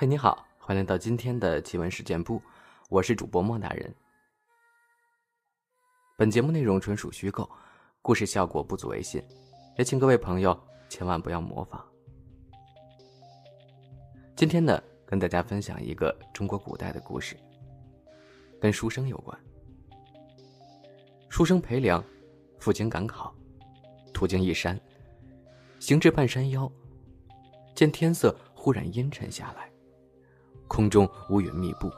嘿，你好，欢迎来到今天的奇闻事件部，我是主播莫大人。本节目内容纯属虚构，故事效果不足为信，也请各位朋友千万不要模仿。今天呢，跟大家分享一个中国古代的故事，跟书生有关。书生裴良，赴京赶考，途经一山，行至半山腰，见天色忽然阴沉下来。空中乌云密布，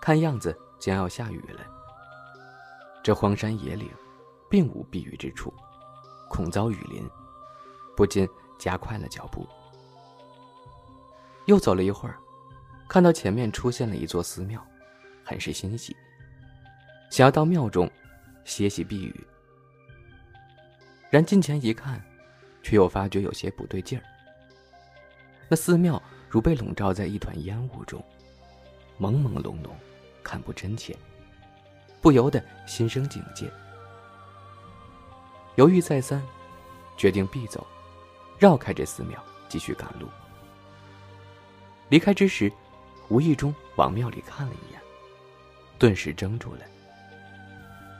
看样子将要下雨了。这荒山野岭，并无避雨之处，恐遭雨淋，不禁加快了脚步。又走了一会儿，看到前面出现了一座寺庙，很是欣喜，想要到庙中歇息避雨。然近前一看，却又发觉有些不对劲儿。那寺庙。如被笼罩在一团烟雾中，朦朦胧胧，看不真切，不由得心生警戒。犹豫再三，决定必走，绕开这寺庙，继续赶路。离开之时，无意中往庙里看了一眼，顿时怔住了。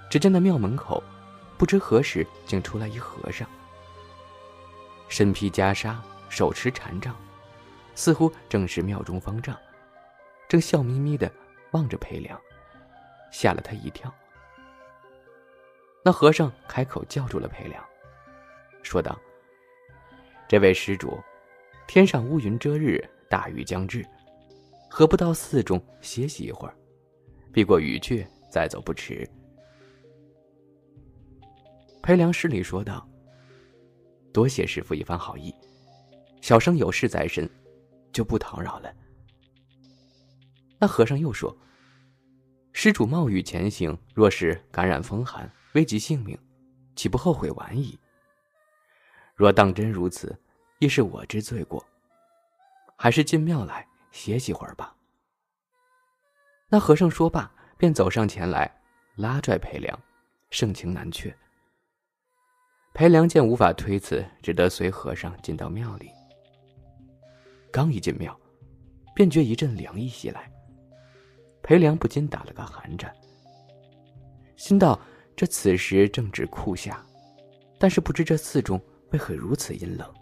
只见那庙门口，不知何时竟出来一和尚，身披袈裟，手持禅杖。似乎正是庙中方丈，正笑眯眯的望着裴良，吓了他一跳。那和尚开口叫住了裴良，说道：“这位施主，天上乌云遮日，大雨将至，何不到寺中歇息一会儿，避过雨去，再走不迟？”裴良施礼说道：“多谢师傅一番好意，小生有事在身。”就不叨扰了。那和尚又说：“施主冒雨前行，若是感染风寒，危及性命，岂不后悔晚矣？若当真如此，亦是我之罪过。还是进庙来歇息会儿吧。”那和尚说罢，便走上前来，拉拽裴良，盛情难却。裴良见无法推辞，只得随和尚进到庙里。刚一进庙，便觉一阵凉意袭来。裴良不禁打了个寒颤，心道：这此时正值酷夏，但是不知这寺中为何如此阴冷。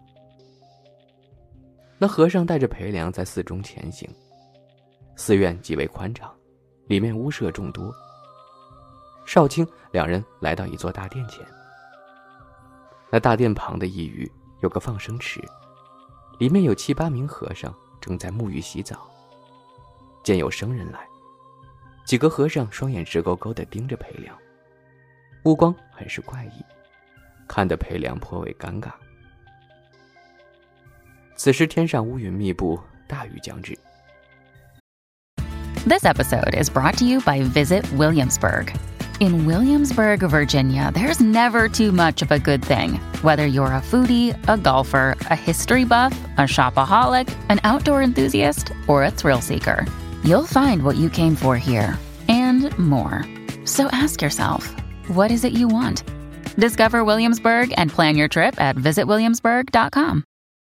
那和尚带着裴良在寺中前行，寺院极为宽敞，里面屋舍众多。少卿两人来到一座大殿前，那大殿旁的一隅有个放生池。里面有七八名和尚正在沐浴洗澡。见有生人来，几个和尚双眼直勾勾地盯着裴良，目光很是怪异，看得裴良颇为尴尬。此时天上乌云密布，大雨将至。This episode is brought to you by Visit Williamsburg. In Williamsburg, Virginia, there's never too much of a good thing. Whether you're a foodie, a golfer, a history buff, a shopaholic, an outdoor enthusiast, or a thrill seeker, you'll find what you came for here and more. So ask yourself, what is it you want? Discover Williamsburg and plan your trip at visitwilliamsburg.com.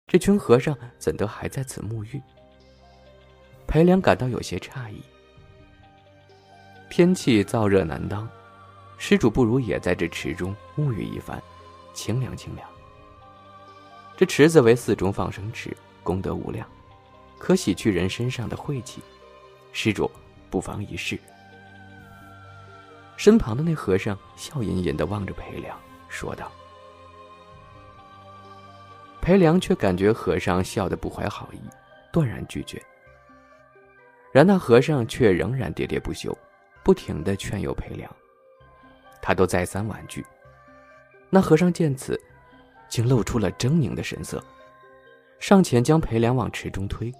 这群和尚怎得还在此沐浴？裴良感到有些诧异。天气燥热难当， 施主不如也在这池中沐浴一番，清凉清凉。这池子为寺中放生池，功德无量，可洗去人身上的晦气。施主不妨一试。身旁的那和尚笑吟吟的望着裴良，说道。裴良却感觉和尚笑得不怀好意，断然拒绝。然那和尚却仍然喋喋不休。不停的劝诱裴良，他都再三婉拒。那和尚见此，竟露出了狰狞的神色，上前将裴良往池中推。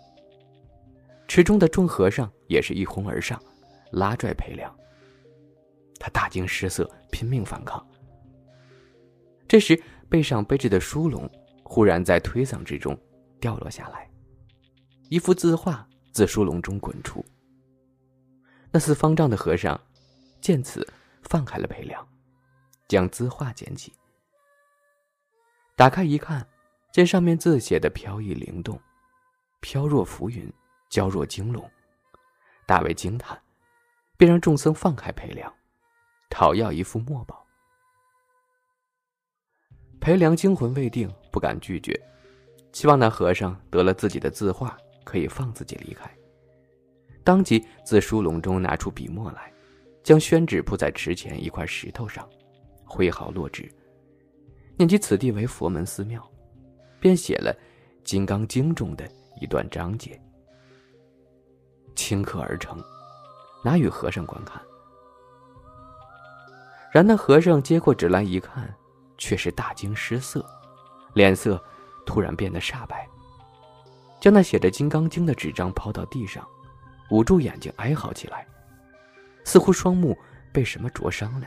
池中的众和尚也是一哄而上，拉拽裴良。他大惊失色，拼命反抗。这时，背上背着的书笼忽然在推搡之中掉落下来，一幅字画自书笼中滚出。那似方丈的和尚见此，放开了裴良，将字画捡起，打开一看，见上面字写的飘逸灵动，飘若浮云，娇若惊龙，大为惊叹，便让众僧放开裴良，讨要一副墨宝。裴良惊魂未定，不敢拒绝，希望那和尚得了自己的字画，可以放自己离开。当即自书笼中拿出笔墨来，将宣纸铺在池前一块石头上，挥毫落纸，念及此地为佛门寺庙，便写了《金刚经》中的一段章节，顷刻而成，拿与和尚观看。然那和尚接过纸来一看。却是大惊失色，脸色突然变得煞白，将那写着《金刚经》的纸张抛到地上，捂住眼睛哀嚎起来，似乎双目被什么灼伤了。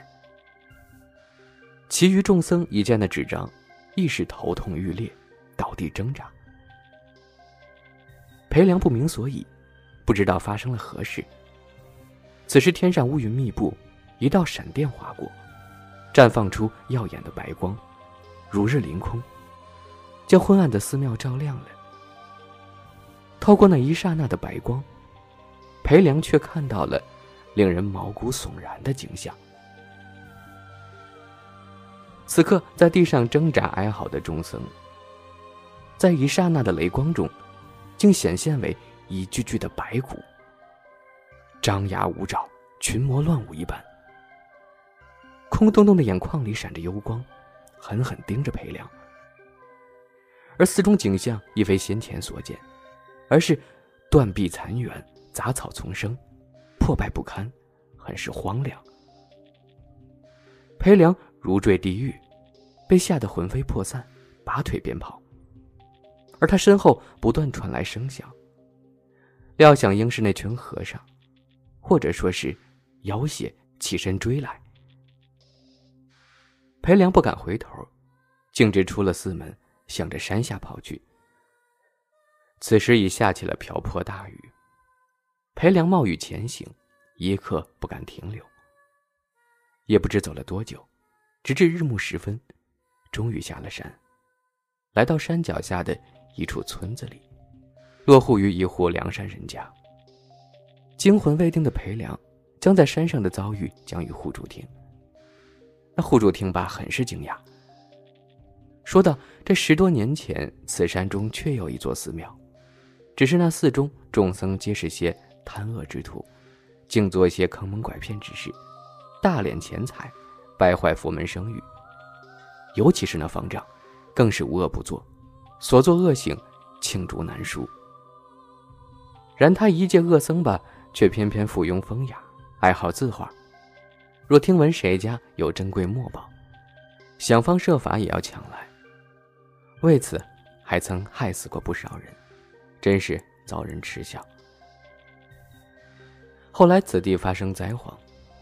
其余众僧一见那纸张，亦是头痛欲裂，倒地挣扎。裴良不明所以，不知道发生了何事。此时天上乌云密布，一道闪电划过。绽放出耀眼的白光，如日凌空，将昏暗的寺庙照亮了。透过那一刹那的白光，裴良却看到了令人毛骨悚然的景象。此刻，在地上挣扎哀嚎的众僧，在一刹那的雷光中，竟显现为一具具的白骨，张牙舞爪，群魔乱舞一般。空洞洞的眼眶里闪着幽光，狠狠盯着裴良。而四中景象亦非先前所见，而是断壁残垣、杂草丛生，破败不堪，很是荒凉。裴良如坠地狱，被吓得魂飞魄散，拔腿便跑。而他身后不断传来声响，料想应是那群和尚，或者说是妖邪起身追来。裴良不敢回头，径直出了寺门，向着山下跑去。此时已下起了瓢泼大雨，裴良冒雨前行，一刻不敢停留。也不知走了多久，直至日暮时分，终于下了山，来到山脚下的一处村子里，落户于一户梁山人家。惊魂未定的裴良，将在山上的遭遇讲与户主听。那户主听罢，很是惊讶，说道：“这十多年前，此山中确有一座寺庙，只是那寺中众僧皆是些贪恶之徒，竟做一些坑蒙拐骗之事，大敛钱财，败坏佛门声誉。尤其是那方丈，更是无恶不作，所作恶行罄竹难书。然他一介恶僧吧，却偏偏附庸风雅，爱好字画。”若听闻谁家有珍贵墨宝，想方设法也要抢来。为此，还曾害死过不少人，真是遭人耻笑。后来此地发生灾荒，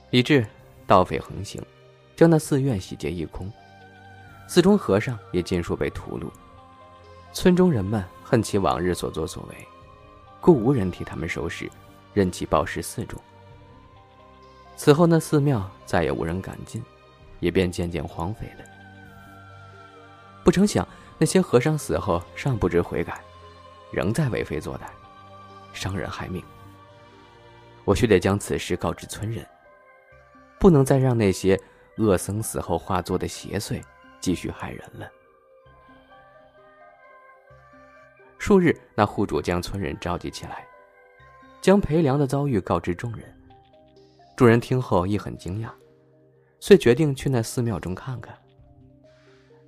以致盗匪横行，将那寺院洗劫一空，寺中和尚也尽数被屠戮。村中人们恨其往日所作所为，故无人替他们收拾，任其暴尸寺中。此后，那寺庙再也无人敢进，也便渐渐荒废了。不成想，那些和尚死后尚不知悔改，仍在为非作歹，伤人害命。我须得将此事告知村人，不能再让那些恶僧死后化作的邪祟继续害人了。数日，那户主将村人召集起来，将裴良的遭遇告知众人。众人听后亦很惊讶，遂决定去那寺庙中看看。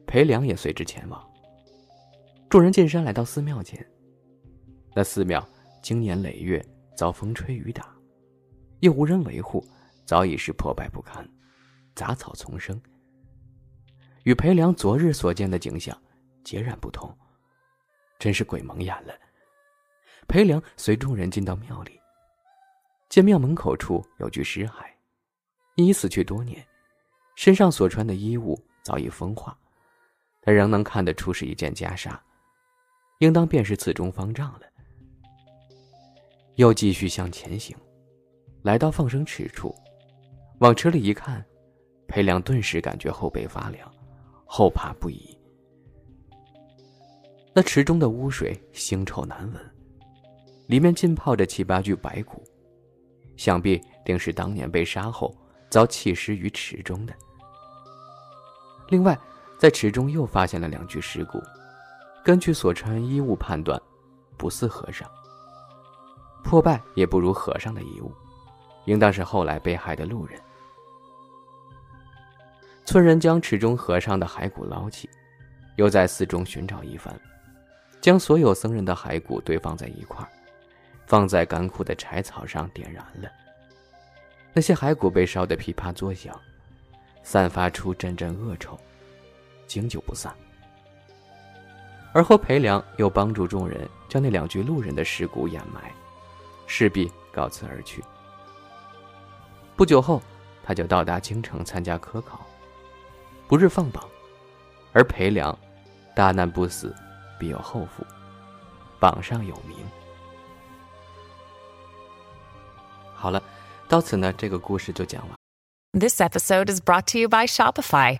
裴良也随之前往。众人进山来到寺庙前，那寺庙经年累月遭风吹雨打，又无人维护，早已是破败不堪，杂草丛生，与裴良昨日所见的景象截然不同，真是鬼蒙眼了。裴良随众人进到庙里。见庙门口处有具尸骸，因已死去多年，身上所穿的衣物早已风化，但仍能看得出是一件袈裟，应当便是寺中方丈了。又继续向前行，来到放生池处，往池里一看，裴良顿时感觉后背发凉，后怕不已。那池中的污水腥臭难闻，里面浸泡着七八具白骨，想必定是当年被杀后遭弃尸于池中的。另外，在池中又发现了两具尸骨，根据所穿衣物判断，不似和尚。破败也不如和尚的衣物，应当是后来被害的路人。村人将池中和尚的骸骨捞起，又在寺中寻找一番，将所有僧人的骸骨堆放在一块放在干枯的柴草上点燃了。那些骸骨被烧得噼啪作响，散发出阵阵恶臭，经久不散。而后裴良又帮助众人将那两具路人的尸骨掩埋。势必告辞而去。不久后，他就到达京城参加科考，不日放榜，而裴良，大难不死，必有后福，榜上有名。好了，到此呢，这个故事就讲完。This episode is brought to you by Shopify.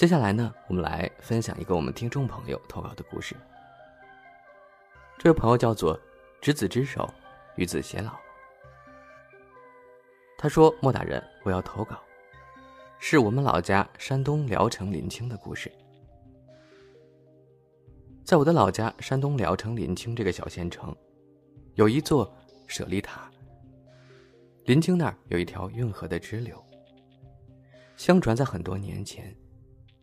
接下来呢，我们来分享一个我们听众朋友投稿的故事。这位朋友叫做“执子之手，与子偕老”。他说：“莫大人，我要投稿，是我们老家山东聊城临清的故事。在我的老家山东聊城临清这个小县城，有一座舍利塔。临清那儿有一条运河的支流。相传在很多年前。”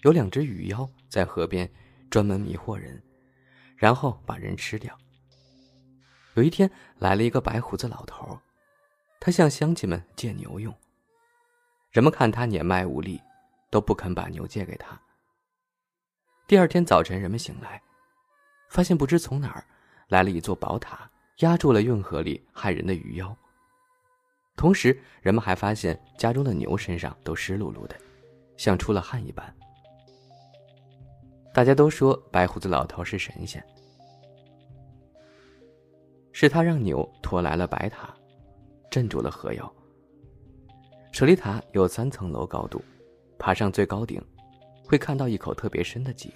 有两只鱼妖在河边专门迷惑人，然后把人吃掉。有一天来了一个白胡子老头，他向乡亲们借牛用。人们看他年迈无力，都不肯把牛借给他。第二天早晨，人们醒来，发现不知从哪儿来了一座宝塔，压住了运河里害人的鱼妖。同时，人们还发现家中的牛身上都湿漉漉的，像出了汗一般。大家都说白胡子老头是神仙，是他让牛驮来了白塔，镇住了河妖。舍利塔有三层楼高度，爬上最高顶，会看到一口特别深的井，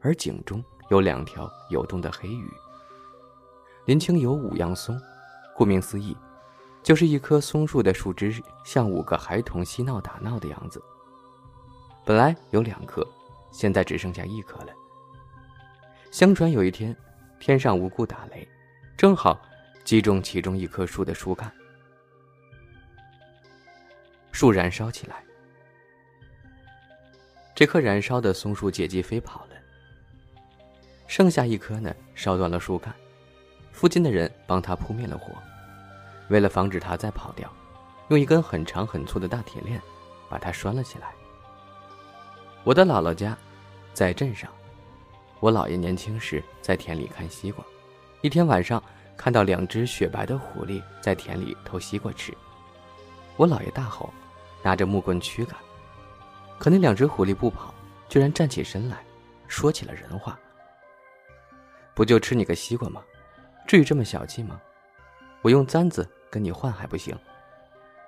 而井中有两条游动的黑鱼。林清有五样松，顾名思义，就是一棵松树的树枝像五个孩童嬉闹打闹的样子。本来有两棵。现在只剩下一颗了。相传有一天，天上无故打雷，正好击中其中一棵树的树干，树燃烧起来。这棵燃烧的松树借机飞跑了。剩下一棵呢，烧断了树干，附近的人帮他扑灭了火。为了防止它再跑掉，用一根很长很粗的大铁链把它拴了起来。我的姥姥家在镇上，我姥爷年轻时在田里看西瓜，一天晚上看到两只雪白的狐狸在田里偷西瓜吃，我姥爷大吼，拿着木棍驱赶，可那两只狐狸不跑，居然站起身来，说起了人话：“不就吃你个西瓜吗？至于这么小气吗？我用簪子跟你换还不行？”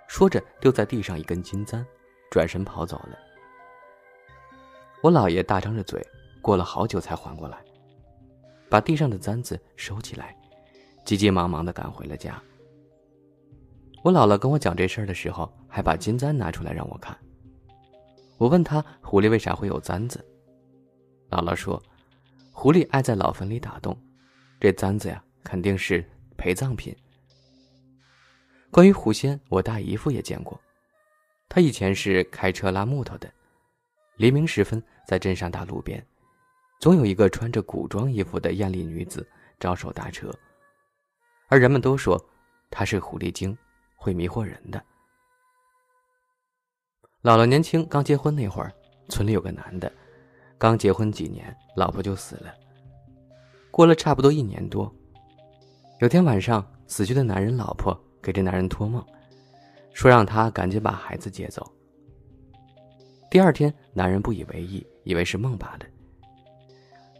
说着丢在地上一根金簪，转身跑走了。我姥爷大张着嘴，过了好久才缓过来，把地上的簪子收起来，急急忙忙的赶回了家。我姥姥跟我讲这事儿的时候，还把金簪拿出来让我看。我问他狐狸为啥会有簪子，姥姥说，狐狸爱在老坟里打洞，这簪子呀肯定是陪葬品。关于狐仙，我大姨夫也见过，他以前是开车拉木头的。黎明时分，在镇上大路边，总有一个穿着古装衣服的艳丽女子招手搭车，而人们都说她是狐狸精，会迷惑人的。姥姥年轻刚结婚那会儿，村里有个男的，刚结婚几年，老婆就死了。过了差不多一年多，有天晚上，死去的男人老婆给这男人托梦，说让他赶紧把孩子接走。第二天，男人不以为意，以为是梦罢了。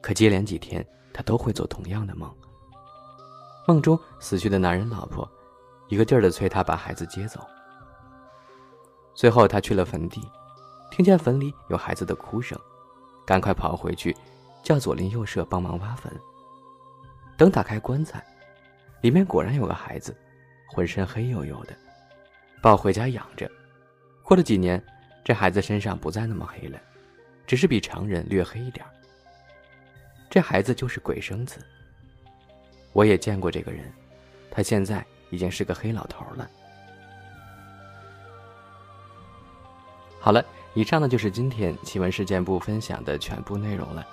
可接连几天，他都会做同样的梦。梦中死去的男人老婆，一个劲儿的催他把孩子接走。最后，他去了坟地，听见坟里有孩子的哭声，赶快跑回去，叫左邻右舍帮忙挖坟。等打开棺材，里面果然有个孩子，浑身黑黝黝的，抱回家养着。过了几年，这孩子身上不再那么黑了，只是比常人略黑一点。这孩子就是鬼生子。我也见过这个人，他现在已经是个黑老头了。好了，以上呢就是今天奇闻事件部分享的全部内容了。